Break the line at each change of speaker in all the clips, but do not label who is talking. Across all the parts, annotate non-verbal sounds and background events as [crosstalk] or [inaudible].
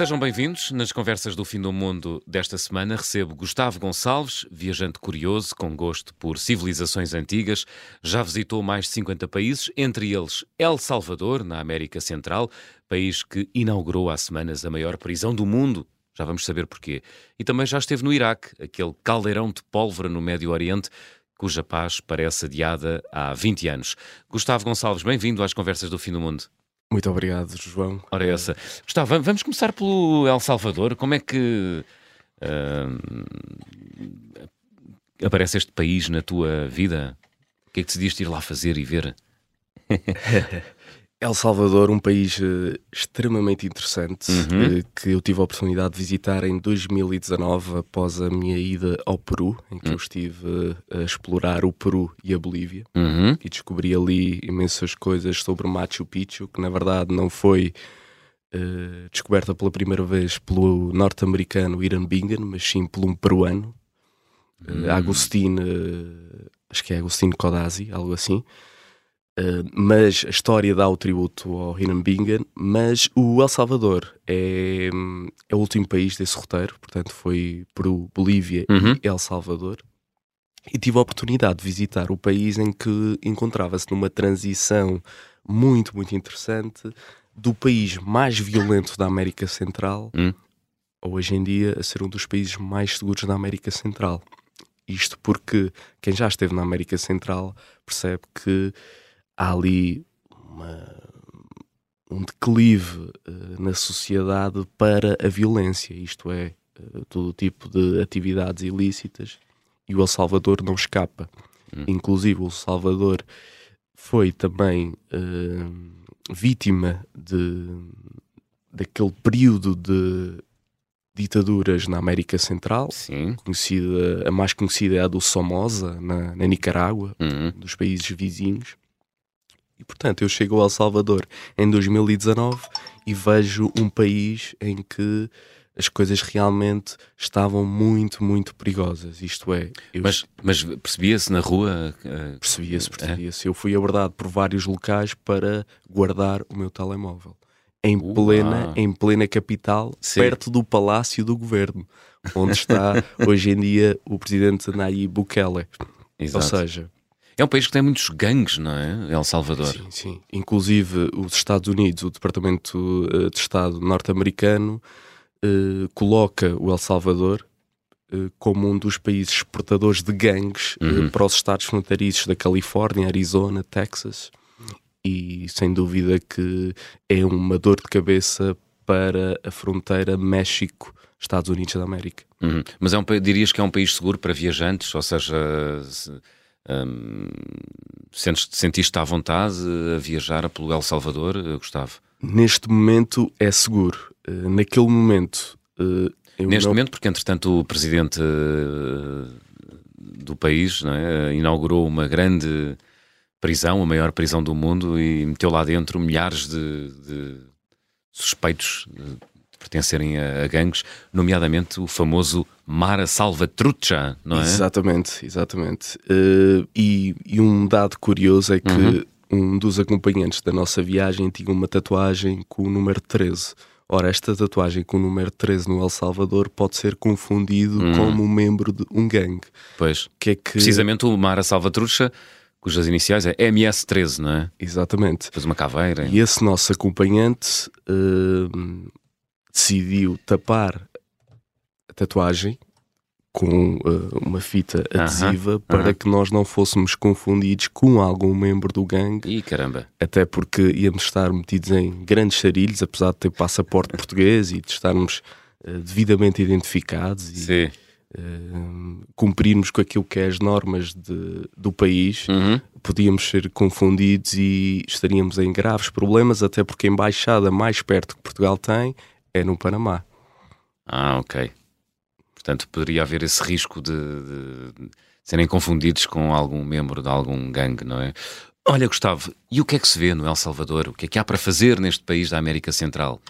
Sejam bem-vindos. Nas conversas do Fim do Mundo desta semana recebo Gustavo Gonçalves, viajante curioso com gosto por civilizações antigas. Já visitou mais de 50 países, entre eles El Salvador, na América Central, país que inaugurou há semanas a maior prisão do mundo. Já vamos saber porquê. E também já esteve no Iraque, aquele caldeirão de pólvora no Médio Oriente, cuja paz parece adiada há 20 anos. Gustavo Gonçalves, bem-vindo às conversas do Fim do Mundo.
Muito obrigado, João.
Ora, essa. Gustavo, vamos começar pelo El Salvador. Como é que uh, aparece este país na tua vida? O que é que decidiste ir lá fazer e ver? [laughs]
El Salvador, um país uh, extremamente interessante uhum. uh, que eu tive a oportunidade de visitar em 2019 após a minha ida ao Peru, em que uhum. eu estive uh, a explorar o Peru e a Bolívia uhum. e descobri ali imensas coisas sobre Machu Picchu, que na verdade não foi descoberta pela primeira vez pelo norte-americano Iran Bingham, mas sim por um peruano, uh, Agostinho, acho que é Agostinho Codazzi, algo assim. Uh, mas a história dá o tributo ao Hiram Bingham, mas o El Salvador é, é o último país desse roteiro, portanto foi Peru, Bolívia uhum. e El Salvador. E tive a oportunidade de visitar o país em que encontrava-se numa transição muito, muito interessante do país mais violento da América Central, uhum. hoje em dia a ser um dos países mais seguros da América Central. Isto porque quem já esteve na América Central percebe que há ali uma, um declive uh, na sociedade para a violência, isto é, uh, todo tipo de atividades ilícitas, e o El Salvador não escapa. Hum. Inclusive, o El Salvador foi também uh, vítima de, daquele período de ditaduras na América Central,
Sim.
Conhecida, a mais conhecida é a do Somoza, na, na Nicarágua, uhum. dos países vizinhos. E portanto, eu chego ao El Salvador em 2019 e vejo um país em que as coisas realmente estavam muito, muito perigosas. Isto é.
Eu... Mas, mas percebia-se na rua?
Uh... Percebia-se, percebia-se. É? Eu fui abordado por vários locais para guardar o meu telemóvel. Em plena, em plena capital, Sim. perto do Palácio do Governo, onde está [laughs] hoje em dia o presidente Nayib Bukele. Exato. Ou seja,
é um país que tem muitos gangues, não é? El Salvador.
Sim, sim. Inclusive os Estados Unidos, o Departamento eh, de Estado norte-americano, uh, coloca o El Salvador uh, como um dos países exportadores de gangues uhum. uh, para os estados fronteiriços da Califórnia, Arizona, Texas. E sem dúvida que é uma dor de cabeça para a fronteira México-Estados Unidos da América.
Uhum. Mas é um, dirias que é um país seguro para viajantes? Ou seja. Se um, sentiste à vontade a viajar pelo El Salvador, eh, Gustavo?
Neste momento é seguro. Uh, naquele momento.
Uh, Neste não... momento, porque entretanto o presidente do país é, inaugurou uma grande prisão, a maior prisão do mundo, e meteu lá dentro milhares de, de suspeitos pertencerem a, a gangues, nomeadamente o famoso Mara Salvatrucha, não é?
Exatamente, exatamente. Uh, e, e, um dado curioso é que uhum. um dos acompanhantes da nossa viagem tinha uma tatuagem com o número 13. Ora, esta tatuagem com o número 13 no El Salvador pode ser confundido uhum. como um membro de um gangue.
Pois. Que é que... Precisamente o Mara Salvatrucha cujas iniciais é MS13, não é?
Exatamente.
Fez uma caveira.
E esse nosso acompanhante uh, decidiu tapar a tatuagem com uh, uma fita adesiva uh -huh, para uh -huh. que nós não fôssemos confundidos com algum membro do gangue.
Ih, caramba!
Até porque íamos estar metidos em grandes charilhos, apesar de ter passaporte [laughs] português e de estarmos uh, devidamente identificados e uh, cumprirmos com aquilo que é as normas de, do país, -huh. podíamos ser confundidos e estaríamos em graves problemas, até porque a embaixada mais perto que Portugal tem é no Panamá.
Ah, ok. Portanto, poderia haver esse risco de, de, de serem confundidos com algum membro de algum gangue, não é? Olha, Gustavo, e o que é que se vê no El Salvador? O que é que há para fazer neste país da América Central?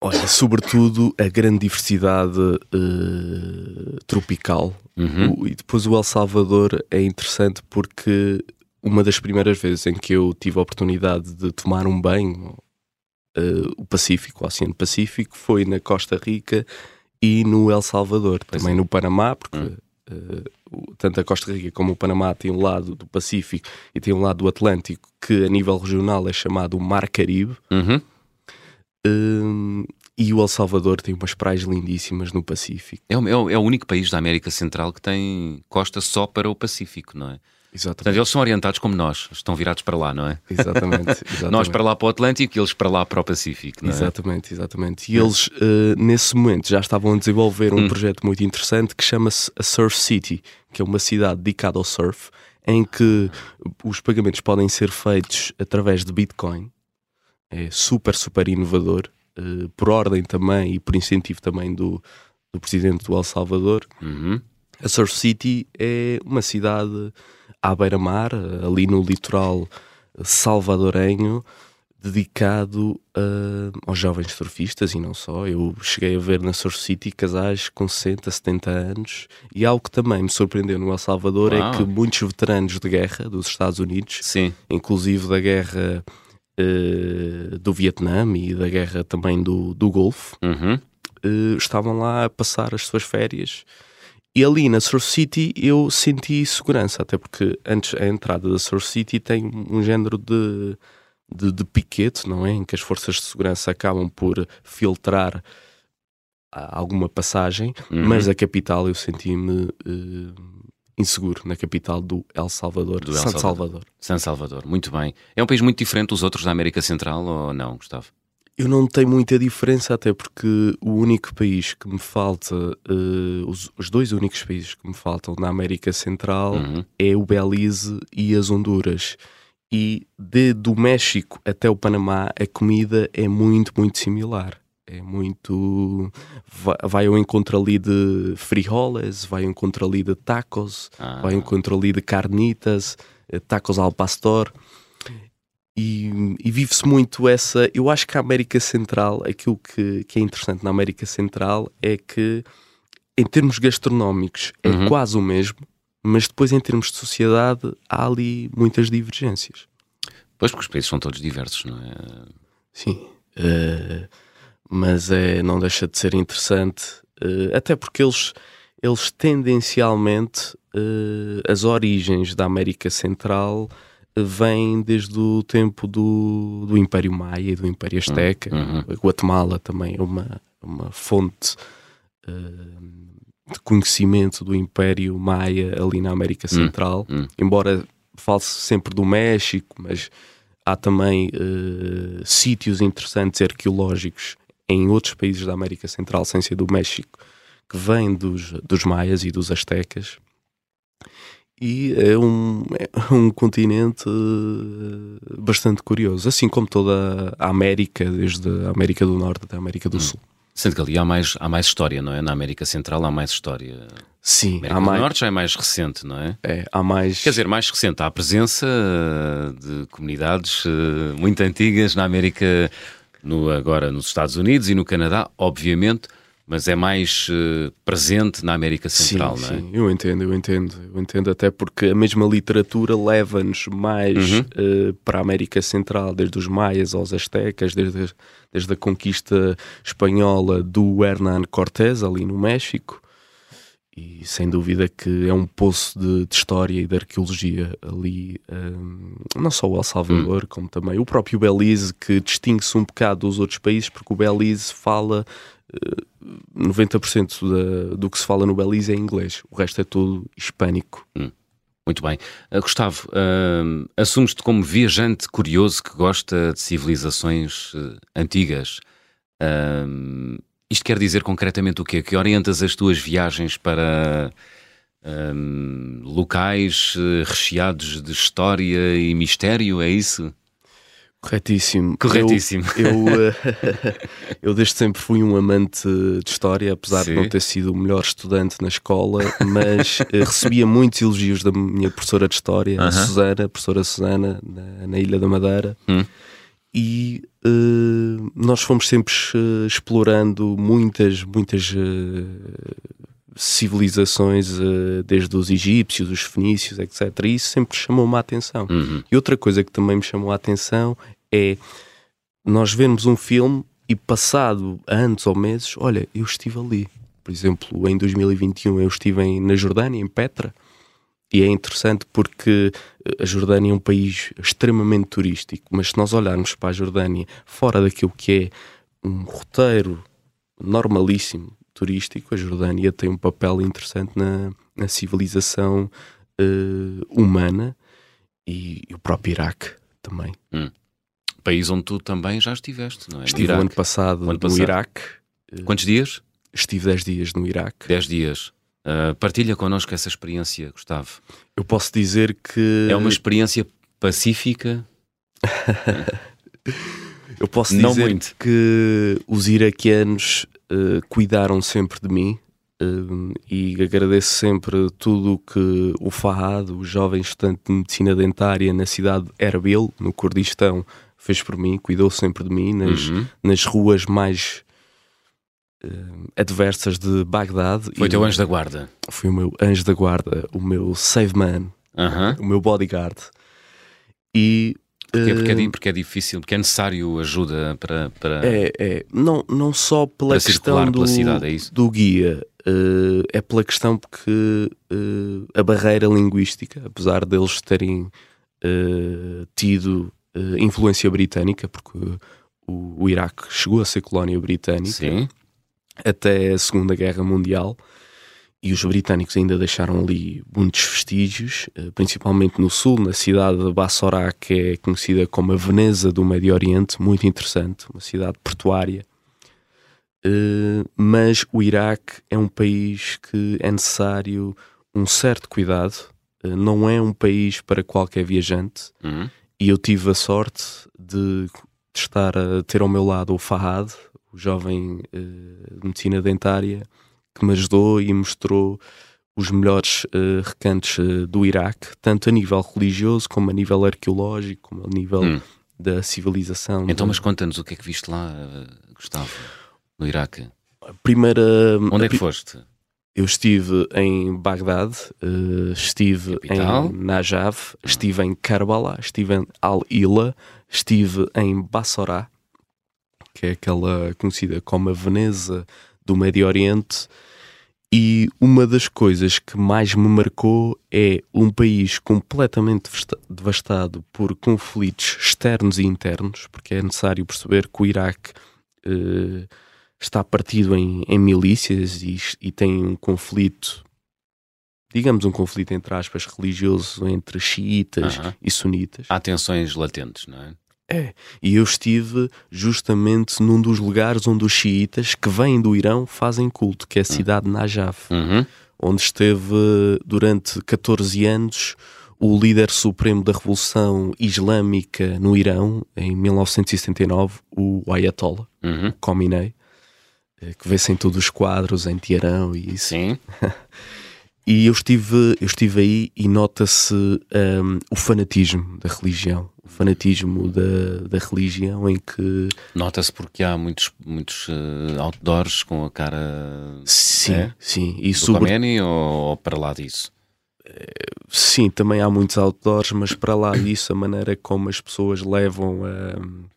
Olha, sobretudo a grande diversidade uh, tropical. Uhum. O, e depois o El Salvador é interessante porque uma das primeiras vezes em que eu tive a oportunidade de tomar um banho uh, o Pacífico, o Oceano Pacífico, foi na Costa Rica e no El Salvador, pois também é. no Panamá, porque hum. uh, tanto a Costa Rica como o Panamá têm um lado do Pacífico e tem um lado do Atlântico que a nível regional é chamado Mar Caribe.
Uhum.
Uh, e o El Salvador tem umas praias lindíssimas no Pacífico.
É é o, é o único país da América Central que tem costa só para o Pacífico, não é?
Exatamente.
Portanto, eles são orientados como nós, estão virados para lá, não é? [laughs]
Exatamente. [laughs] exatamente.
nós para lá para o Atlântico e eles para lá para o Pacífico, não
é? Exatamente, exatamente. E eles, uh, nesse momento, já estavam a desenvolver um hum. projeto muito interessante que chama-se a Surf City, que é uma cidade dedicada ao surf, em que os pagamentos podem ser feitos através de Bitcoin. É super, super inovador, uh, por ordem também e por incentivo também do, do presidente do El Salvador.
Uhum.
A Surf City é uma cidade à beira-mar, ali no litoral salvadorenho, dedicado uh, aos jovens surfistas e não só. Eu cheguei a ver na Surf City casais com 60, 70 anos e algo que também me surpreendeu no El Salvador é Uau. é que muitos veteranos de guerra dos Estados Unidos,
Sim.
inclusive da guerra uh, do Vietnã e da guerra também do, do Golfo,
uhum.
uh, estavam lá a passar as suas férias e ali na Surf City eu senti segurança, até porque antes a entrada da Surf City tem um género de, de, de piquete, não é? Em que as forças de segurança acabam por filtrar alguma passagem, uhum. mas a capital eu senti-me uh, inseguro na capital do El Salvador, do San Salvador. Salvador.
San Salvador, muito bem. É um país muito diferente dos outros da América Central ou não, Gustavo?
Eu não tenho muita diferença, até porque o único país que me falta, uh, os, os, dois únicos países que me faltam na América Central uhum. é o Belize e as Honduras. E de, do México até o Panamá, a comida é muito, muito similar. É muito. Vai, vai ao encontro ali de frijoles, vai ao encontro ali de tacos, ah. vai ao encontro ali de carnitas, eh, tacos al pastor. E, e vive-se muito essa. Eu acho que a América Central, aquilo que, que é interessante na América Central é que, em termos gastronómicos, é uhum. quase o mesmo, mas depois, em termos de sociedade, há ali muitas divergências.
Pois, porque os países são todos diversos, não é?
Sim. Uh, mas é, não deixa de ser interessante, uh, até porque eles, eles tendencialmente, uh, as origens da América Central vem desde o tempo do, do Império Maia e do Império Azteca.
Uhum.
Guatemala também é uma, uma fonte uh, de conhecimento do Império Maia ali na América hum, Central.
Uhum.
Embora fale-se sempre do México, mas há também uh, sítios interessantes arqueológicos em outros países da América Central, sem ser do México, que vêm dos, dos maias e dos astecas e é um, é um continente eh, bastante curioso, assim como toda a América, desde a América do Norte até a América do hum. Sul.
Sendo que ali há mais, há mais história, não é? Na América Central há mais história.
Sim,
América há do mais... Norte já é mais recente, não é?
É, há mais.
Quer dizer, mais recente. Há a presença eh, de comunidades eh, muito antigas na América, no, agora nos Estados Unidos e no Canadá, obviamente mas é mais uh, presente na América Central,
sim,
não é?
Sim, eu entendo, eu entendo, eu entendo até porque a mesma literatura leva-nos mais uhum. uh, para a América Central, desde os maias aos astecas, desde, desde a conquista espanhola do Hernán Cortés ali no México, e sem dúvida que é um poço de, de história e de arqueologia ali, um, eh, não só o El Salvador, uhum. como também o próprio Belize, que distingue-se um bocado dos outros países, porque o Belize fala 90% da, do que se fala no Belize é inglês, o resto é tudo hispânico.
Hum. Muito bem. Uh, Gustavo, uh, assumes-te como viajante curioso que gosta de civilizações uh, antigas. Uh, isto quer dizer concretamente o quê? Que orientas as tuas viagens para locais recheados de história e mistério, é isso?
Corretíssimo.
Corretíssimo.
Eu, eu, [laughs] [laughs] eu, desde sempre fui um amante de história, apesar Sim. de não ter sido o melhor estudante na escola, mas eh, [laughs] recebia muitos elogios da minha professora de história, uh -huh. a Susana, a professora Susana, na, na Ilha da Madeira.
Hum.
E uh, nós fomos sempre uh, explorando muitas, muitas civilizações, desde os egípcios, os fenícios, etc. E isso sempre chamou-me a atenção.
Uhum.
E outra coisa que também me chamou a atenção é nós vemos um filme e passado anos ou meses, olha, eu estive ali. Por exemplo, em 2021 eu estive em, na Jordânia, em Petra, e é interessante porque eh, a Jordânia é um país extremamente turístico, mas se nós olharmos para a Jordânia fora daquilo que é um roteiro normalíssimo turístico, a Jordânia tem um papel interessante na, na civilização uh, humana e, e, o próprio Iraque também.
Hum. País onde tu também já estiveste, não é?
Estive no ano passado, ano passado. no Iraque.
Quantos dias?
Estive 10 dias no Iraque.
10 dias. Uh, partilha connosco essa experiência, Gustavo.
Eu posso dizer que.
É uma experiência pacífica? [laughs]
Eu posso dizer muito. que os iraquianos uh, cuidaram sempre de mim uh, e agradeço sempre tudo o que o Fahad, o jovem estudante de medicina dentária na cidade de Erbil, no Kurdistão, fez por mim, cuidou sempre de mim nas, uhum. nas ruas mais uh, adversas de Bagdade.
Foi teu anjo da guarda?
Foi o meu anjo da guarda, o meu save man,
uhum.
o meu bodyguard. E
Porquê? Porque, é, porque é difícil, porque é necessário ajuda para. para
é, é. Não, não só pela questão do, cidade, é do guia, uh, é pela questão porque uh, a barreira linguística, apesar deles terem uh, tido influência britânica, porque o, o Iraque chegou a ser colónia britânica
Sim.
até a Segunda Guerra Mundial e os britânicos ainda deixaram ali muitos vestígios, eh, principalmente no sul, na cidade de Bassorá, que é conhecida como a Veneza do Médio Oriente, muito interessante, uma cidade portuária. Eh, mas o Iraque é um país que é necessário um certo cuidado, eh, não é um país para qualquer viajante,
uhum.
e eu tive a sorte de, de, estar a ter ao meu lado o Fahad, o jovem de medicina dentária que me ajudou e mostrou os melhores uh, recantos uh, do Iraque, tanto a nível religioso como a nível arqueológico, como a nível hum. da civilização.
Então, mas conta-nos o que é que viste lá, Gustavo, no Iraque?
A primeira.
Onde é que foste?
Eu estive em Bagdade, uh, estive Capital? em Najaf, estive em Karbala, estive em Al-Ila, estive em Bassorá, que é aquela conhecida como a Veneza do Médio Oriente. E uma das coisas que mais me marcou é um país completamente devastado por conflitos externos e internos, porque é necessário perceber que o Iraque uh, está partido em, em milícias e, e, tem um conflito, digamos um conflito entre aspas, religioso entre xiitas uh -huh. e sunitas.
Há tensões latentes, não é?
É, e eu estive justamente num dos lugares onde os xiitas que vêm do Irão fazem culto, que é a cidade de Najaf,
uhum.
onde esteve durante 14 anos o líder supremo da Revolução Islâmica no Irão, em 1979, o Ayatollah,
uhum.
Khomeini, eh, que vê-se em todos os quadros, em Teherão e isso.
Sim. [laughs]
e eu estive, eu estive aí e nota-se um, o fanatismo da religião o fanatismo da, da religião em que
nota-se porque há muitos muitos uh, outdoors com a cara
sim
é?
sim. E
do sobre... ou, ou, para lá disso?
Sim também há muitos outdoors mas para lá disso a maneira como as pessoas levam a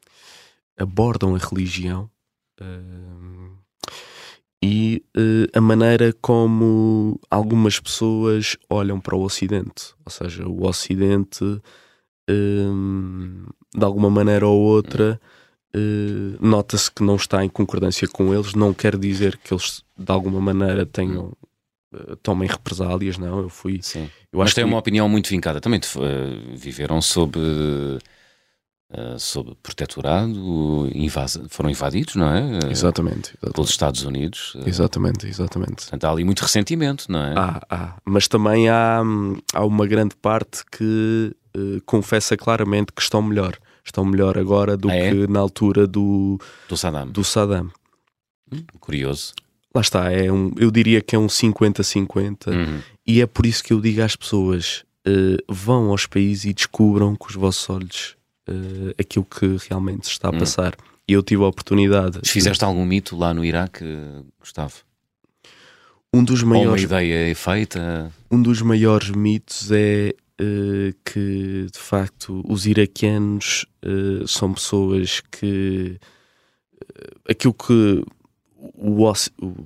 abordam a religião uh, e uh, a maneira como algumas pessoas olham para o Ocidente. Ou seja o Ocidente de alguma maneira ou outra, uh, nota-se que não está em concordância com eles. Não quer dizer que eles, de alguma maneira, tenham. Uh, tomem represálias, não. Eu fui.
Sim. Eu Mas tem que... uma opinião muito vincada. Também uh, viveram sob. Uh, sob protetorado, invasa, foram invadidos, não é?
Exatamente, exatamente.
Pelos Estados Unidos.
Exatamente, exatamente.
Portanto, há ali muito ressentimento, não é?
Há, há. Mas também há, hum, há uma grande parte que eh, confessa claramente que estão melhor. Estão melhor agora do ah, é? que na altura do,
do Saddam.
Do Saddam.
Hum, curioso.
Lá está, é um, eu diria que é um 50-50
uhum.
e é por isso que eu digo às pessoas: uh, vão aos países e descubram com os vossos olhos uh, aquilo que realmente se está a uhum. passar. E eu tive a oportunidade.
Fizeste de... algum mito lá no Iraque, Gustavo?
Um dos maiores.
Ou uma ideia feita?
Um dos maiores mitos é que de facto os iraquianos uh, são pessoas que uh, aquilo que o,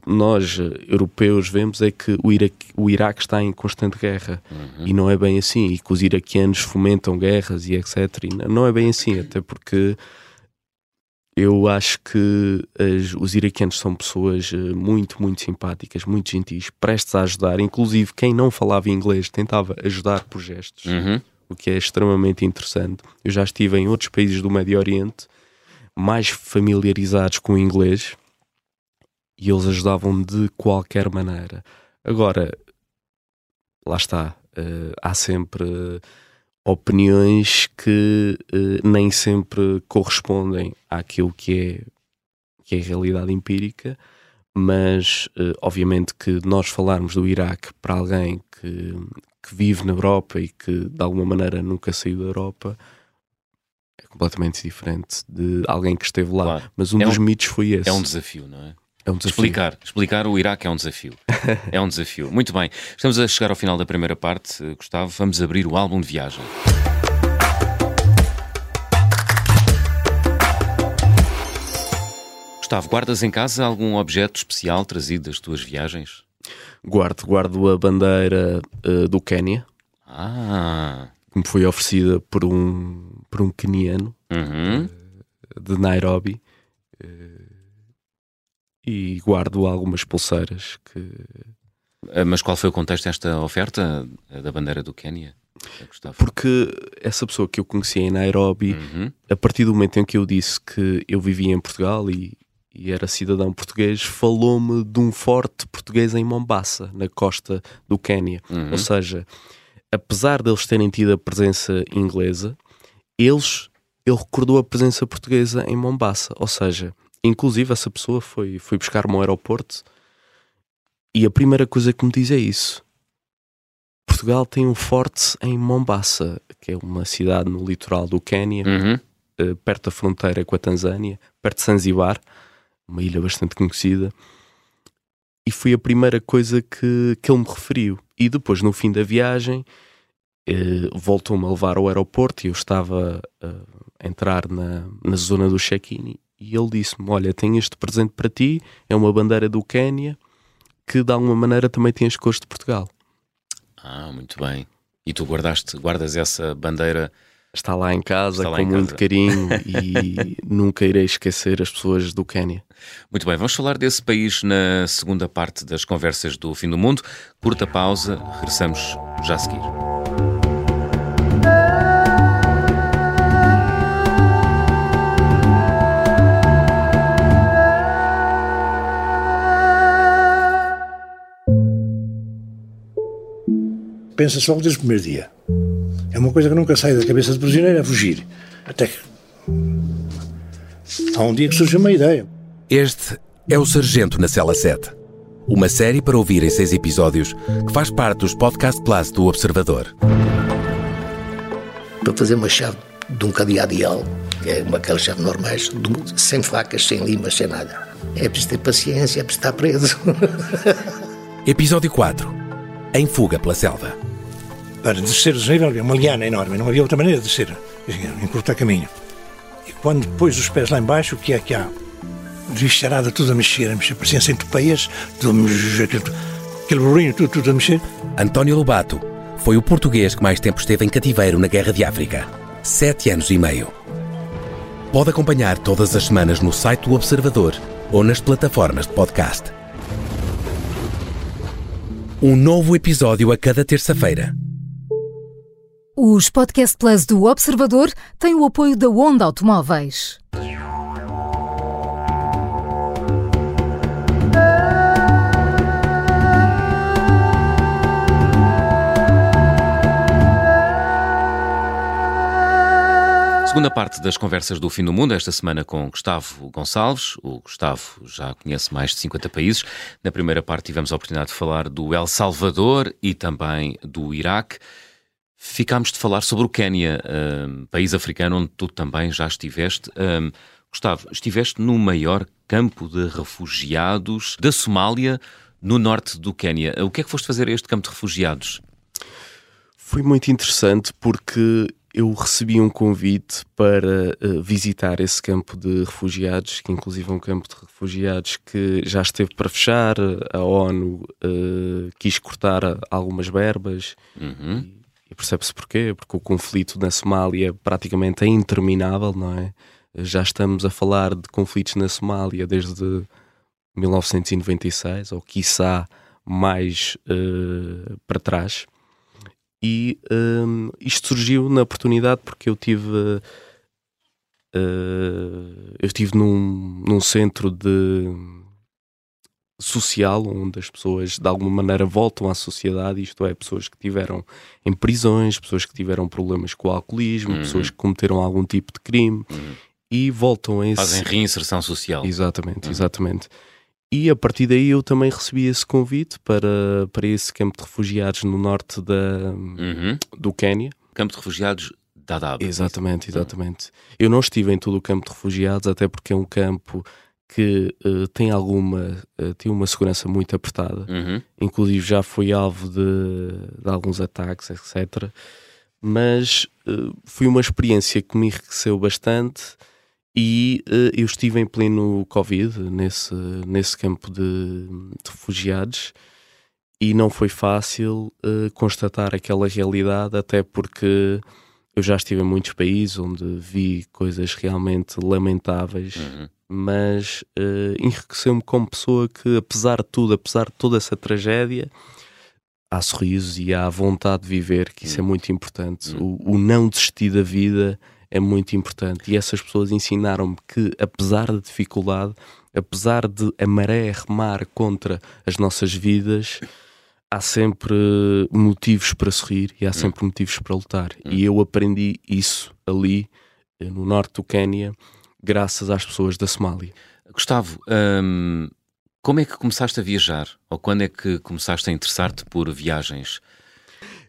nós europeus vemos é que o Iraque, o Iraque está em constante guerra uhum. e não é bem assim, e que os iraquianos fomentam guerras e etc. E não é bem assim, até porque eu acho que as, os iraquianos são pessoas eh, muito, muito simpáticas, muito gentis, prestes a ajudar. Inclusive, quem não falava inglês tentava ajudar por gestos, uhum. o que é extremamente interessante. Eu já estive em outros países do Médio Oriente mais familiarizados com o inglês e eles ajudavam de qualquer maneira. Agora, lá está, uh, há sempre. Uh, opiniões que uh, nem sempre correspondem àquilo que é, que é a realidade empírica, mas uh, obviamente que nós falarmos do Iraque para alguém que, que vive na Europa e que de alguma maneira nunca saiu da Europa é completamente diferente de alguém que esteve lá. Claro. Mas um é dos um, mitos foi esse.
É um desafio, não é?
É um.
Explicar, explicar o Iraque é um desafio. [laughs] é um desafio. Muito bem. Estamos a chegar ao final da primeira parte, eh, Gustavo. Vamos abrir o álbum de viagem. Gustavo, guardas em casa algum objeto especial trazido das tuas viagens?
Guardo, guardo a bandeira uh, do Quénia.
Ah.
Que me foi oferecida por um, por um queniano
uhum.
uh, de Nairobi. Uh, e guardo algumas pulseiras que.
Ah, mas qual foi o contexto desta oferta da bandeira do Quênia?
Porque essa pessoa que eu conheci em Nairobi, uhum. a partir do momento em que eu disse que eu vivia em Portugal e, e era cidadão português, falou-me de um forte português em Mombasa, na costa do Quênia. Uhum. Ou seja, apesar deles terem tido a presença inglesa, eles, ele recordou a presença portuguesa em Mombasa. Ou seja, Inclusive, essa pessoa foi, foi buscar-me ao aeroporto e a primeira coisa que me diz é isso. Portugal tem um forte em Mombasa, que é uma cidade no litoral do Quênia,
uhum.
uh, perto da fronteira com a Tanzânia, perto de Zanzibar, uma ilha bastante conhecida. E foi a primeira coisa que, que ele me referiu. E depois, no fim da viagem, uh, voltou-me a levar ao aeroporto e eu estava uh, a entrar na, na zona do check-in e ele disse-me: Olha, tenho este presente para ti, é uma bandeira do Quénia que de alguma maneira também tem as cores de Portugal.
Ah, muito bem. E tu guardaste, guardas essa bandeira?
Está lá em casa lá com em muito casa. carinho [laughs] e nunca irei esquecer as pessoas do Quénia.
Muito bem, vamos falar desse país na segunda parte das conversas do Fim do Mundo. Curta pausa, regressamos já a seguir.
Pensa-se logo desde o primeiro dia. É uma coisa que nunca sai da cabeça do prisioneiro, é fugir. Até que. Há um dia que surge uma ideia.
Este é o Sargento na Cela 7. Uma série para ouvir em seis episódios que faz parte dos Podcast Plus do Observador.
Para fazer uma chave de um cadeado ideal, que é uma aquelas chaves normais, sem facas, sem limas, sem nada. É preciso ter paciência, é preciso estar preso. [laughs]
Episódio 4 Em Fuga pela Selva
para descer o desnível havia uma liana enorme, não havia outra maneira de descer, encurtar caminho. E quando pôs os pés lá embaixo, o que é que há? Descharada, tudo a mexer, a mexer, parecia a mexer, aquele burrinho, tudo, tudo a mexer.
António Lobato foi o português que mais tempo esteve em cativeiro na Guerra de África. Sete anos e meio. Pode acompanhar todas as semanas no site do Observador ou nas plataformas de podcast. Um novo episódio a cada terça-feira.
Os Podcast Plus do Observador têm o apoio da Onda Automóveis.
Segunda parte das conversas do Fim do Mundo, esta semana com Gustavo Gonçalves. O Gustavo já conhece mais de 50 países. Na primeira parte tivemos a oportunidade de falar do El Salvador e também do Iraque. Ficámos de falar sobre o Quénia, um, país africano onde tu também já estiveste. Um, Gustavo, estiveste no maior campo de refugiados da Somália, no norte do Quénia. O que é que foste fazer a este campo de refugiados?
Foi muito interessante porque eu recebi um convite para uh, visitar esse campo de refugiados, que inclusive é um campo de refugiados que já esteve para fechar, a ONU uh, quis cortar algumas verbas
Uhum.
E, percebe-se porquê, porque o conflito na Somália praticamente é interminável, não é? Já estamos a falar de conflitos na Somália desde 1996, ou quiçá mais uh, para trás. E um, isto surgiu na oportunidade porque eu tive. Uh, eu estive num, num centro de social onde as pessoas de alguma maneira voltam à sociedade, isto é, pessoas que tiveram em prisões, pessoas que tiveram problemas com o alcoolismo,
Uhum.
pessoas que cometeram algum tipo de crime
Uhum.
e voltam a esse,
Fazem reinserção social.
Exatamente,
Uhum.
exatamente. E a partir daí eu também recebi esse convite para, para esse campo de refugiados no norte da,
Uhum.
do Quénia.
Campo de refugiados Dadaab.
Exatamente, exatamente. Eu não estive em todo o campo de refugiados, até porque é um campo que eh, tem alguma, eh, tem uma segurança muito apertada.
Uhum.
Inclusive já fui alvo de, de alguns ataques, etc. Mas eh, foi uma experiência que me enriqueceu bastante e eu estive em pleno Covid nesse, nesse campo de, de refugiados e não foi fácil constatar aquela realidade, até porque eu já estive em muitos países onde vi coisas realmente lamentáveis
Uhum.
Mas eh, enriqueceu-me como pessoa que, apesar de tudo, apesar de toda essa tragédia, há sorrisos e há vontade de viver, que isso é muito importante. O, o não desistir da vida é muito importante. E essas pessoas ensinaram-me que, apesar da dificuldade, apesar de a maré remar contra as nossas vidas, há sempre motivos para sorrir e há sempre motivos para lutar. E eu aprendi isso ali, eh, no norte do Quénia, graças às pessoas da Somália.
Gustavo, hum, como é que começaste a viajar? Ou quando é que começaste a interessar-te por viagens?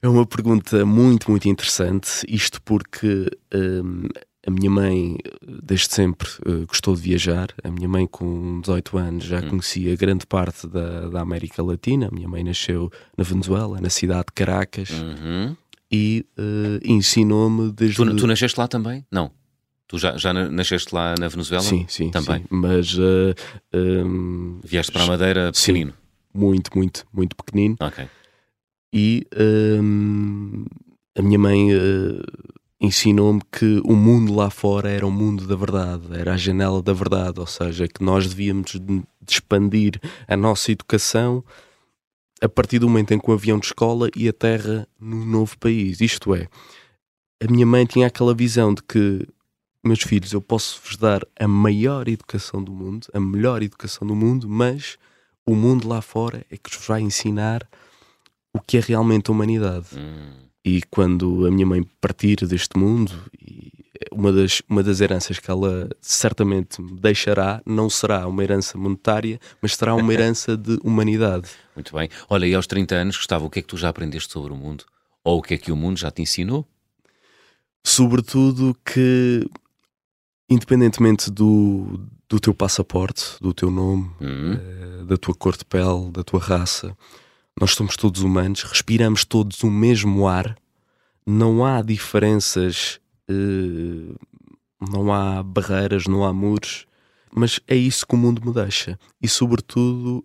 É uma pergunta muito, muito interessante. Isto porque hum, a minha mãe, desde sempre, eh, gostou de viajar. A minha mãe, com 18 anos, já conhecia grande parte da, da América Latina. A minha mãe nasceu na Venezuela, na cidade de Caracas,
Uhum.
e eh, ensinou-me desde.
Tu, tu nasceste lá também? Não. Tu já, já na- nasceste lá na Venezuela?
Sim, sim,
Também.
sim. Mas eh, hum,
Vieste para a Madeira
Sim.
pequenino?
muito, muito, muito pequenino.
Ok.
E hum, a minha mãe eh, ensinou-me que o mundo lá fora era o mundo da verdade, era a janela da verdade, ou seja, que nós devíamos de de expandir a nossa educação a partir do momento em que o avião de escola e a terra num novo país. Isto é, a minha mãe tinha aquela visão de que, meus filhos, eu posso vos dar a maior educação do mundo, a melhor educação do mundo, mas o mundo lá fora é que vos vai ensinar o que é realmente a humanidade.
Hum.
E quando a minha mãe partir deste mundo, uma das, uma das heranças que ela certamente me deixará não será uma herança monetária, mas será uma [laughs] herança de humanidade.
Muito bem. Olha, e aos 30 anos, Gustavo, o que é que tu já aprendeste sobre o mundo? Ou o que é que o mundo já te ensinou?
Sobretudo que, independentemente do, do teu passaporte, do teu nome,
Hum.
eh, da tua cor de pele, da tua raça, nós somos todos humanos, respiramos todos o mesmo ar, não há diferenças, eh, não há barreiras, não há muros, mas é isso que o mundo me deixa. E, sobretudo,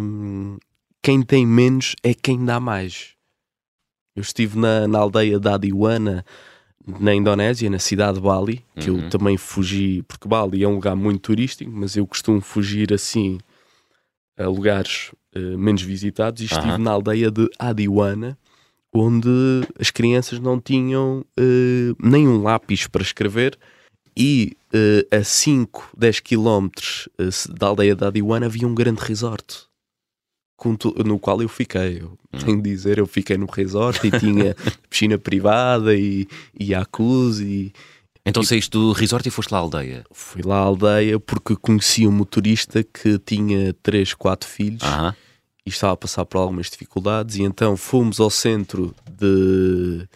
hum, quem tem menos é quem dá mais. Eu estive na, na aldeia da Adiwana, na Indonésia, na cidade de Bali, que
Uhum.
eu também fugi, porque Bali é um lugar muito turístico, mas eu costumo fugir assim a lugares eh, menos visitados e estive
Aham.
na aldeia de Adiwana, onde as crianças não tinham eh, nem um lápis para escrever e eh, a 5, 10 quilómetros da aldeia de Adiwana havia um grande resort no qual eu fiquei. Eu tenho de dizer, eu fiquei no resort e tinha [laughs] piscina privada e, e jacuzzi.
Então saíste do resort e foste lá à aldeia.
Fui lá à aldeia porque conheci um motorista que tinha 3, 4 filhos
Aham.
e estava a passar por algumas dificuldades e então fomos ao centro de,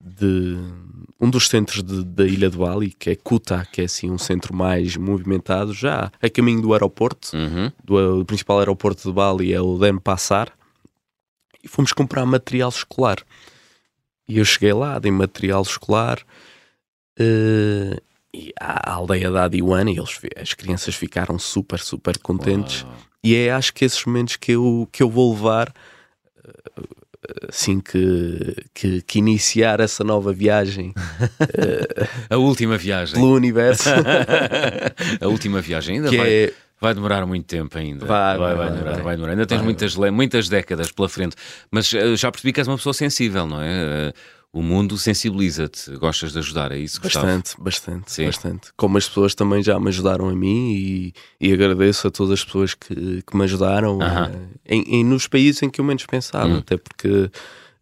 de um dos centros de- da ilha de Bali, que é Kuta, que é assim um centro mais movimentado, já a caminho do aeroporto,
Uhum.
do, o principal aeroporto de Bali é o Denpasar, e fomos comprar material escolar. E eu cheguei lá, dei material escolar uh, e a aldeia da Adiwana, e eles, as crianças ficaram super, super contentes. Uau. E é acho que esses momentos que eu, que eu vou levar assim que, que, que, iniciar essa nova viagem. [laughs]
a última viagem.
Pelo universo. [laughs]
a última viagem ainda que vai. É... Vai demorar muito tempo ainda.
Vai,
vai, vai, vai demorar, vai demorar. Ainda tens muitas, muitas décadas pela frente. Mas uh, já percebi que és uma pessoa sensível, não é? Uh, o mundo sensibiliza-te, gostas de ajudar, é isso,
Gustavo? Bastante, bastante, Sim. bastante. Como as pessoas também já me ajudaram a mim e, e agradeço a todas as pessoas que, que me ajudaram uh -huh. em, em, nos países em que eu menos pensava, hum. até porque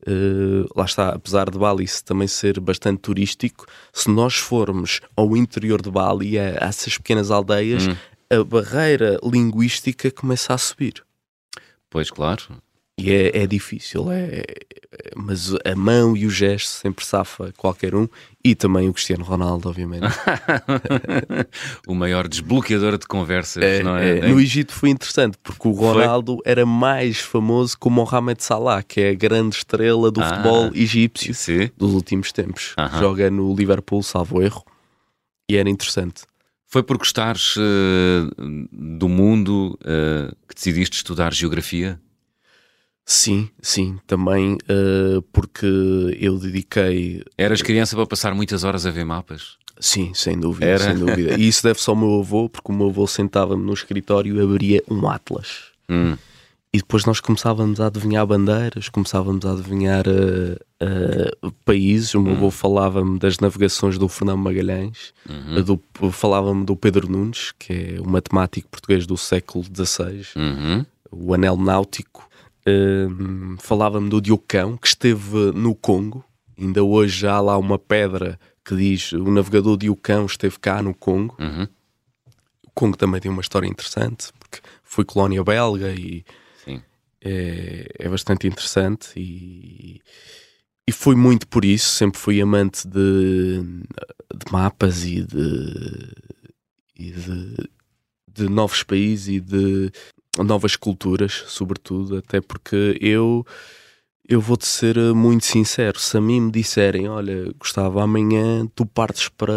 Uh, lá está, apesar de Bali também ser bastante turístico, se nós formos ao interior de Bali, a, a essas pequenas aldeias, hum. a barreira linguística começa a subir.
Pois, claro.
E é, é difícil, é, é, mas a mão e o gesto sempre safa qualquer um e também o Cristiano Ronaldo, obviamente. [laughs]
o maior desbloqueador de conversas, é, não é?
é? No Egito foi interessante porque o Ronaldo foi? era mais famoso que o Mohamed Salah, que é a grande estrela do ah, futebol egípcio sim. dos últimos tempos. Uh -huh. Joga no Liverpool, salvo erro, e era interessante.
Foi por gostares uh, do mundo uh, que decidiste estudar geografia?
Sim, sim, também uh, porque eu dediquei.
Eras criança para passar muitas horas a ver mapas?
Sim, sem dúvida, Era? sem dúvida. E isso deve-se ao meu avô, porque o meu avô sentava-me no escritório e abria um atlas. [laughs] Hum. E depois nós começávamos a adivinhar bandeiras, começávamos a adivinhar uh, uh, países. O meu hum. avô falava-me das navegações do Fernando Magalhães, uhum. falava-me do Pedro Nunes, que é o matemático português do século XVI, uhum. o anel náutico Uh, Falava-me do Diocão, que esteve no Congo. Ainda hoje há lá uma pedra que diz o navegador Diocão esteve cá no Congo. Uhum. O Congo também tem uma história interessante, porque foi colónia belga e é, é, bastante interessante. E, e foi muito por isso. Sempre fui amante de, de mapas e de, e de, de novos países e de novas culturas, sobretudo, até porque eu eu vou-te ser muito sincero, se a mim me disserem, olha, Gustavo, amanhã tu partes para,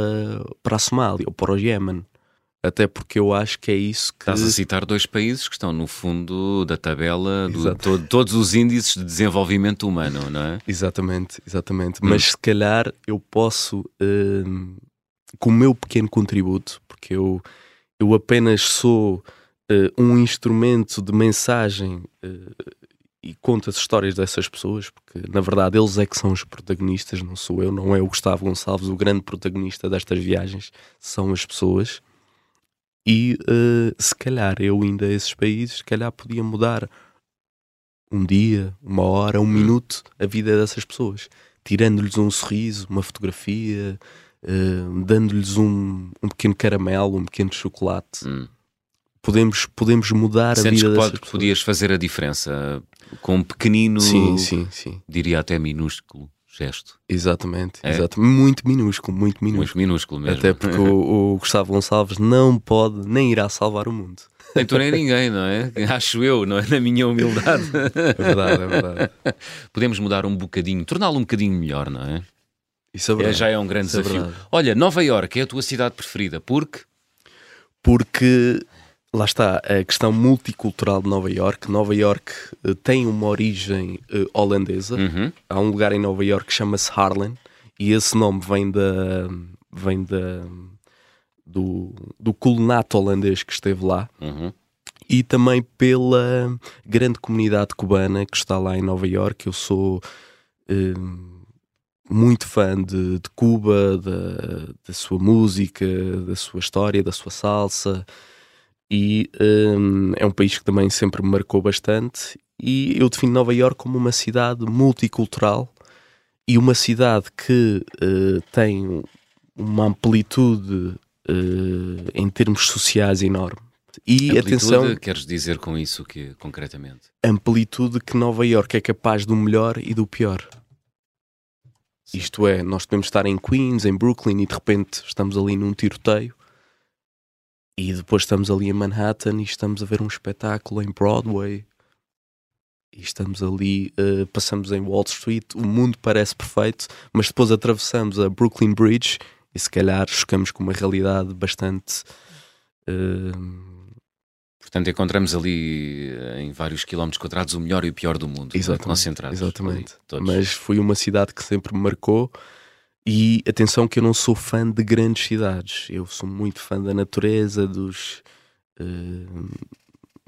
para a Somália ou para o Iémen, até porque eu acho que é isso que...
Estás a citar dois países que estão no fundo da tabela de to todos os índices de desenvolvimento humano, não é?
Exatamente, exatamente. Hum. Mas se calhar eu posso, uh, com o meu pequeno contributo, porque eu, eu apenas sou um instrumento de mensagem uh, e conta as histórias dessas pessoas, porque na verdade eles é que são os protagonistas, não sou eu, não é o Gustavo Gonçalves, o grande protagonista destas viagens, são as pessoas. E uh, se calhar eu indo a esses países, se calhar podia mudar um dia, uma hora, um hum. minuto a vida dessas pessoas, tirando-lhes um sorriso, uma fotografia, uh, dando-lhes um, um pequeno caramelo, um pequeno chocolate. Hum podemos, podemos mudar
Sentes
a vida
que pode, podias fazer a diferença com um pequenino,
sim, sim, sim.
diria até minúsculo gesto.
Exatamente, é? exatamente. Muito minúsculo, muito minúsculo.
Muito minúsculo mesmo.
Até porque o, o, Gustavo Gonçalves não pode nem irá salvar o mundo.
Nem tu nem ninguém, não é? [laughs] Acho eu, não é? Na minha humildade.
É verdade, é verdade. [laughs]
Podemos mudar um bocadinho, torná-lo um bocadinho melhor, não é?
Isso é verdade.
É, já é um grande Isso é desafio. É Olha, Nova York é a tua cidade preferida, porque?
Porque lá está a questão multicultural de Nova York. Nova York uh, tem uma origem uh, holandesa. Uhum. Há um lugar em Nova York que chama-se Harlem e esse nome vem da vem da do, do colonato holandês que esteve lá. Uhum. E também pela grande comunidade cubana que está lá em Nova York. Eu sou uh, muito fã de, de Cuba, da, da sua música, da sua história, da sua salsa e um, é um país que também sempre me marcou bastante e eu defino Nova York como uma cidade multicultural e uma cidade que uh, tem uma amplitude uh, em termos sociais enorme.
E amplitude, atenção, queres dizer com isso que concretamente?
Amplitude que Nova York é capaz do melhor e do pior. Sim. Isto é, nós podemos estar em Queens, em Brooklyn e de repente estamos ali num tiroteio e depois estamos ali em Manhattan e estamos a ver um espetáculo em Broadway. e estamos ali, uh, passamos em Wall Street, o mundo parece perfeito, mas depois atravessamos a Brooklyn Bridge e se calhar chocamos com uma realidade bastante. Uh,
Portanto, encontramos ali eh, em vários quilómetros quadrados o melhor e o pior do mundo,
exatamente,
concentrados.
Exatamente. Mas foi uma cidade que sempre me marcou. E atenção que eu não sou fã de grandes cidades, eu sou muito fã da natureza, dos uh,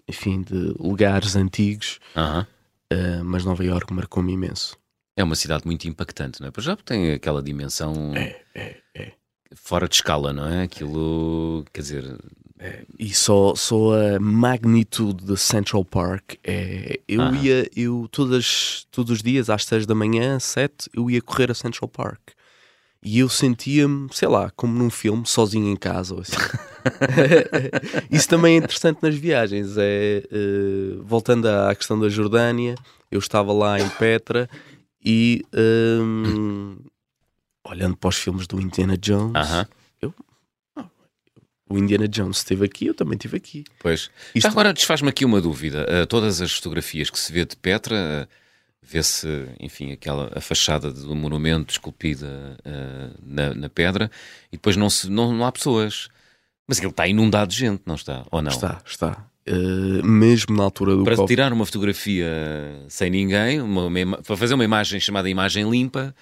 enfim, de lugares antigos, uh uh, mas Nova Iorque marcou-me imenso.
É uma cidade muito impactante, não é? Pois já tem aquela dimensão
é, é, é.
fora de escala, não é? Aquilo, quer dizer,
é, e só, só a magnitude de Central Park é. Eu ah. ia, eu todas, todos os dias às 6 da manhã, 7, eu ia correr a Central Park. E eu sentia-me, sei lá, como num filme, sozinho em casa. Assim. [laughs] Isso também é interessante nas viagens. É, uh, voltando à questão da Jordânia, eu estava lá em Petra e um, olhando para os filmes do Indiana Jones, uh
-huh.
eu o Indiana Jones esteve aqui, eu também estive aqui.
Pois. Isto... Agora desfaz-me aqui uma dúvida. Uh, todas as fotografias que se vê de Petra, vê-se, enfim, aquela a fachada do monumento esculpida uh, na, na, pedra, e depois não, se, não, não há pessoas. Mas aquilo está inundado de gente, não está? Ou não?
Está, está. mesmo na altura do
Para tirar uma fotografia sem ninguém, uma, uma, para fazer uma imagem chamada imagem limpa,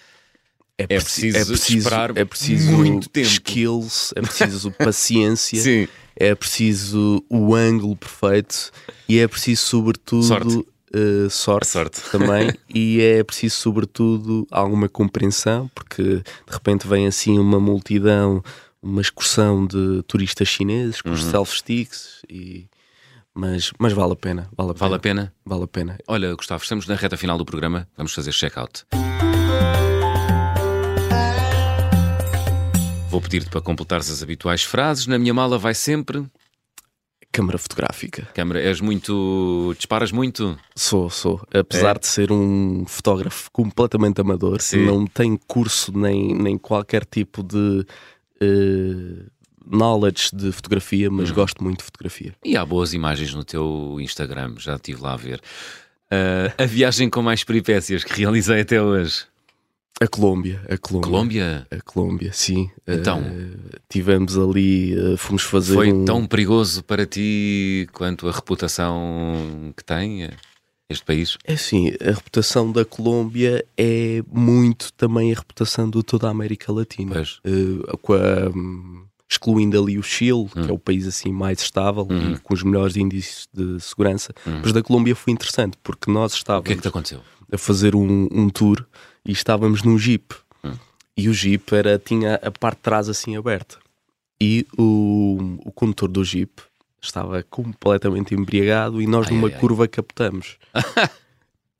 é, é, preciso, é preciso esperar é preciso muito tempo.
skills, é preciso [laughs] paciência, é preciso o ângulo perfeito e é preciso, sobretudo,
sorte,
uh, sorte,
sorte, [laughs]
também. e é preciso, sobretudo, alguma compreensão, porque de repente vem assim uma multidão, uma excursão de turistas chineses com uhum. os self-sticks e. Mas, mas vale a pena. Vale a pena.
Vale a pena?
Vale a pena.
Olha, Gustavo, estamos na reta final do programa. Vamos fazer check-out. Vou pedir-te para completares as habituais frases. Na minha mala vai sempre.
Câmara fotográfica.
Câmara, és muito. disparas muito?
Sou, sou. Apesar é. de ser um fotógrafo completamente amador, Sim. não tenho curso nem, nem qualquer tipo de. Uh, knowledge de fotografia, mas uhum. gosto muito de fotografia.
E há boas imagens no teu Instagram, já estive lá a ver. Uh, a viagem com mais peripécias que realizei até hoje.
A Colômbia, a Colômbia.
Colômbia?
A Colômbia, sim.
Então,
uh, tivemos ali, uh, fomos fazer.
Foi
um...
tão perigoso para ti quanto a reputação que tem eh, este país?
É sim, a reputação da Colômbia é muito também a reputação de toda a América Latina. Uh, com a, um, excluindo ali o Chile, hum. que é o país assim mais estável
uhum.
e com os melhores índices de segurança.
Uhum.
Mas da Colômbia foi interessante porque nós estávamos. O
que é que te aconteceu?
A fazer um, um tour e estávamos num jeep.
Hum.
E o jeep era, tinha a parte de trás assim aberta. E o, o condutor do jeep estava completamente embriagado e nós ai, numa ai, curva ai. captamos. [laughs]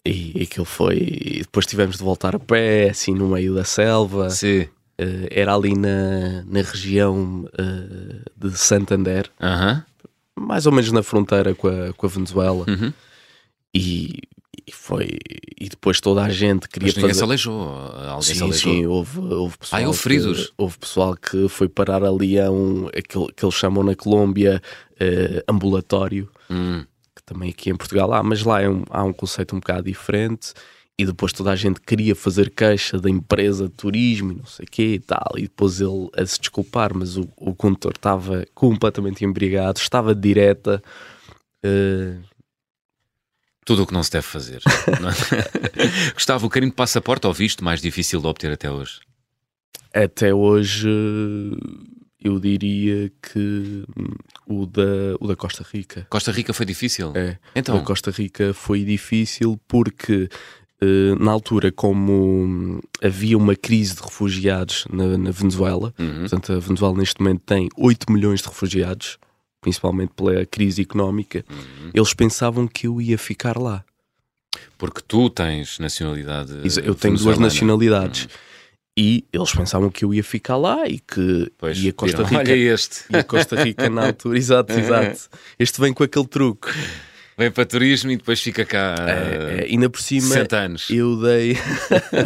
e aquilo foi. E depois tivemos de voltar a pé, assim no meio da selva.
Sim.
Uh, era ali na, na região uh, de Santander,
uh -huh.
mais ou menos na fronteira com a, com a Venezuela.
-huh.
E e foi. E depois toda a gente queria
Mas ninguém
fazer.
se aleijou. Alguém
sim,
se aleijou.
sim, houve, houve pessoal.
Ah, houve feridos.
Que, houve pessoal que foi parar ali a um. aquilo que eles chamam na Colômbia uh, ambulatório.
Hum.
Que também aqui em Portugal há, mas lá é um, há um conceito um bocado diferente. E depois toda a gente queria fazer queixa da empresa de turismo e não sei o quê e tal. E depois ele a se desculpar, mas o, o condutor estava completamente embriagado, estava de direta. Uh,
tudo o que não se deve fazer. [laughs] Gustavo, o carimbo de passaporte ou visto mais difícil de obter até hoje?
Até hoje eu diria que o da, o da Costa Rica.
Costa Rica foi difícil?
É.
Então?
O Costa Rica foi difícil porque Uh, na altura, como havia uma crise de refugiados na, na Venezuela,
uhum.
portanto, a Venezuela neste momento tem 8 milhões de refugiados, principalmente pela crise económica,
uhum.
eles pensavam que eu ia ficar lá.
Porque tu tens nacionalidade.
Eu tenho duas nacionalidades. Uhum. E eles pensavam que eu ia ficar lá e que
pois,
ia Costa Rica.
Olha este. [laughs]
E a Costa Rica na altura, exato, exato. Este vem com aquele truque.
Vem para turismo e depois fica cá.
É, é, ainda por cima,
60 anos.
eu dei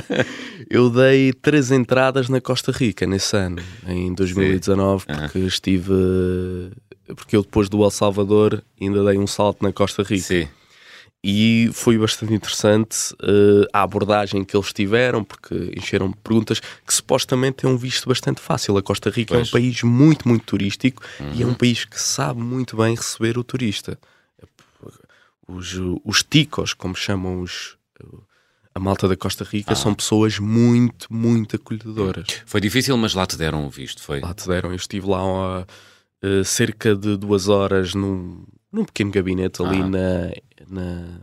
[laughs] eu dei três entradas na Costa Rica nesse ano, em 2019, Sim. porque uhum. estive porque eu depois do El Salvador ainda dei um salto na Costa Rica.
Sim.
e foi bastante interessante uh, a abordagem que eles tiveram, porque encheram perguntas que supostamente é um visto bastante fácil. A Costa Rica pois. é um país muito, muito turístico uhum. e é um uhum. país que sabe muito bem receber o turista. Os, os ticos, como chamam os, a malta da Costa Rica, ah. são pessoas muito, muito acolhedoras.
Foi difícil, mas lá te deram o visto, foi?
Lá te deram. Eu estive lá há uh, cerca de duas horas num, num pequeno gabinete ali ah. na na,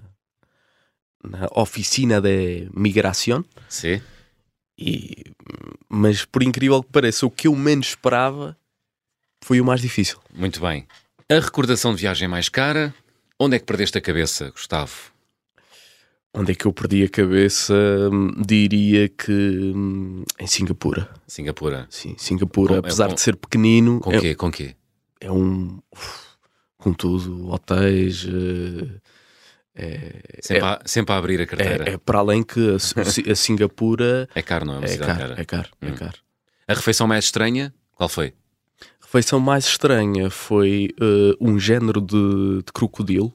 na oficina de migração.
Sim.
E, mas por incrível que pareça, o que eu menos esperava foi o mais difícil.
Muito bem. A recordação de viagem mais cara, onde é que perdeste a cabeça, Gustavo?
Onde é que eu perdi a cabeça? Diria que hum, em Singapura.
Singapura?
Sim, Singapura, com, apesar é, com, de ser pequenino.
Com é, quê? Com quê?
É um. Com tudo, hotéis. Uh, é,
sempre, é, a, sempre a abrir a carteira.
É, é para além que a, a, Singapura.
é caro, não é? Uma
é caro, cara. É caro, é hum. é caro.
A refeição mais estranha, qual foi?
A refeição mais estranha foi uh, um género de, de crocodilo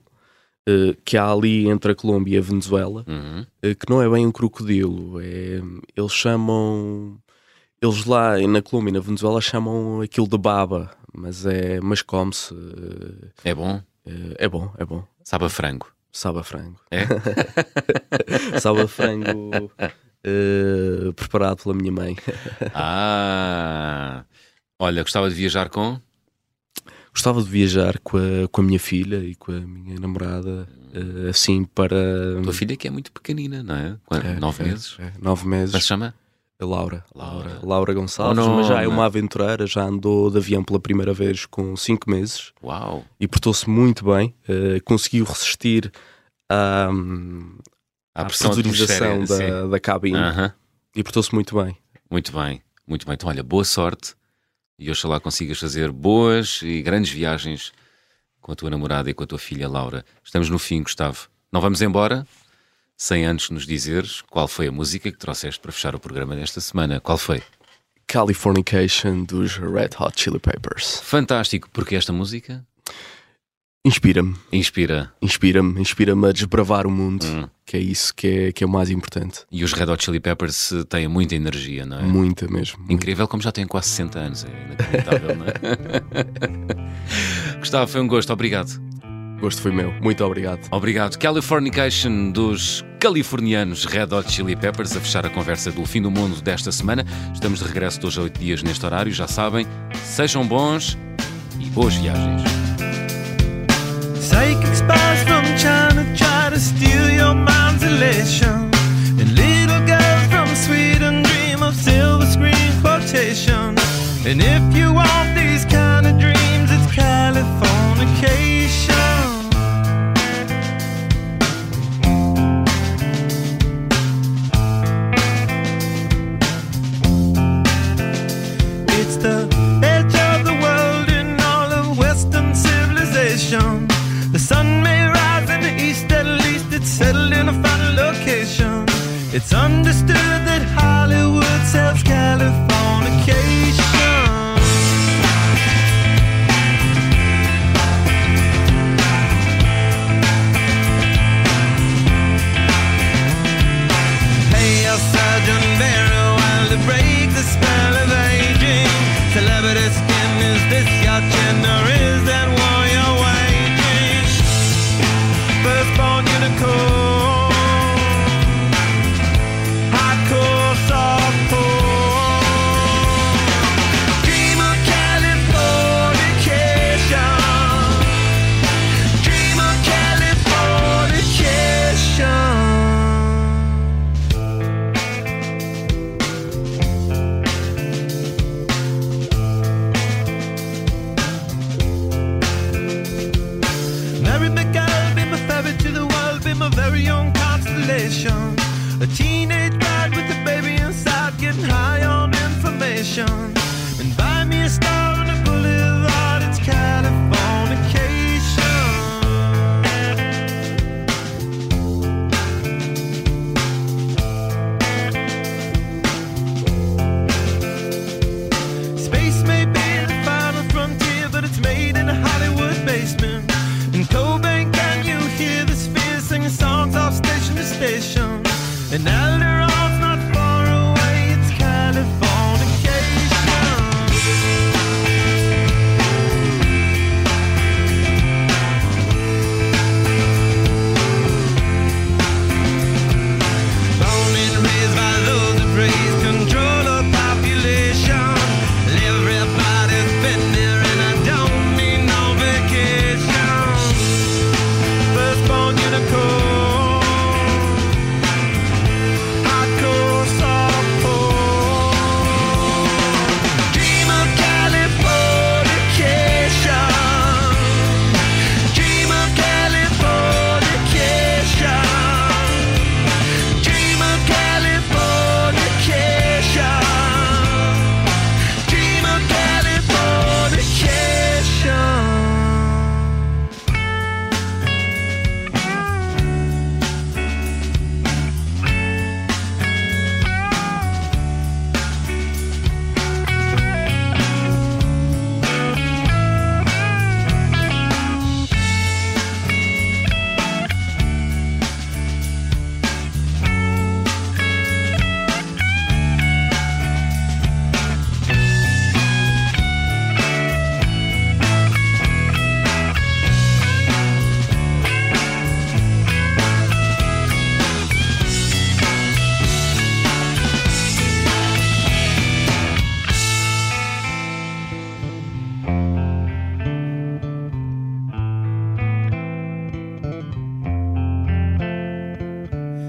uh, que há ali entre a Colômbia e a Venezuela, uhum. uh, que não é bem um crocodilo. É, eles chamam. Eles lá na Colômbia e na Venezuela chamam aquilo de baba, mas é mas come-se.
é bom?
é bom, é bom.
Sabe a frango?
Sabe a frango.
É? [laughs]
Sabe a frango uh, preparado pela minha mãe. [laughs]
ah! Olha, gostava de viajar com?
Gostava de viajar com a, com a minha filha e com a minha namorada, assim para.
Tua filha que é muito pequenina, não é? é nove
é,
meses?
É, nove meses.
Mas se chama?
Laura. Laura. Laura Gonçalves, oh, mas já é uma aventureira, já andou de avião pela primeira vez com 5 meses.
Uau!
E portou-se muito bem, uh, conseguiu resistir à, à, à pressurização da, da cabine uh -huh. e portou-se muito bem.
Muito bem, muito bem. Então, olha, boa sorte e oxalá consigas fazer boas e grandes viagens com a tua namorada e com a tua filha Laura. Estamos no fim, Gustavo. Não vamos embora? Sem antes nos dizeres qual foi a música que trouxeste para fechar o programa desta semana. Qual foi?
Californication dos Red Hot Chili Peppers.
Fantástico. Porque esta música?
Inspira-me.
Inspira.
Inspira-me. Inspira-me a desbravar o mundo, hum. que é isso que é, que é o mais importante.
E os Red Hot Chili Peppers têm muita energia, não é?
Muita mesmo.
Incrível como já têm quase 60 anos. É inacreditável, não é? [laughs] Gustavo, foi um gosto. Obrigado
gosto foi meu. Muito obrigado.
Obrigado. Californication dos californianos Red Hot Chili Peppers a fechar a conversa do fim do mundo desta semana. Estamos de regresso de hoje a oito dias neste horário, já sabem. Sejam bons e boas viagens. Psychic spies from China try to steal your mind's elation. And little girls from Sweden dream of silver screen quotation. And if It's understood that Hollywood sells Californication.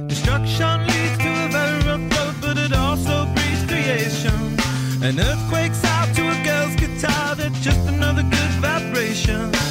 Destruction leads to a very rough road, but it also breeds creation.
An earthquake's out to a girl's guitar, that's just another good vibration.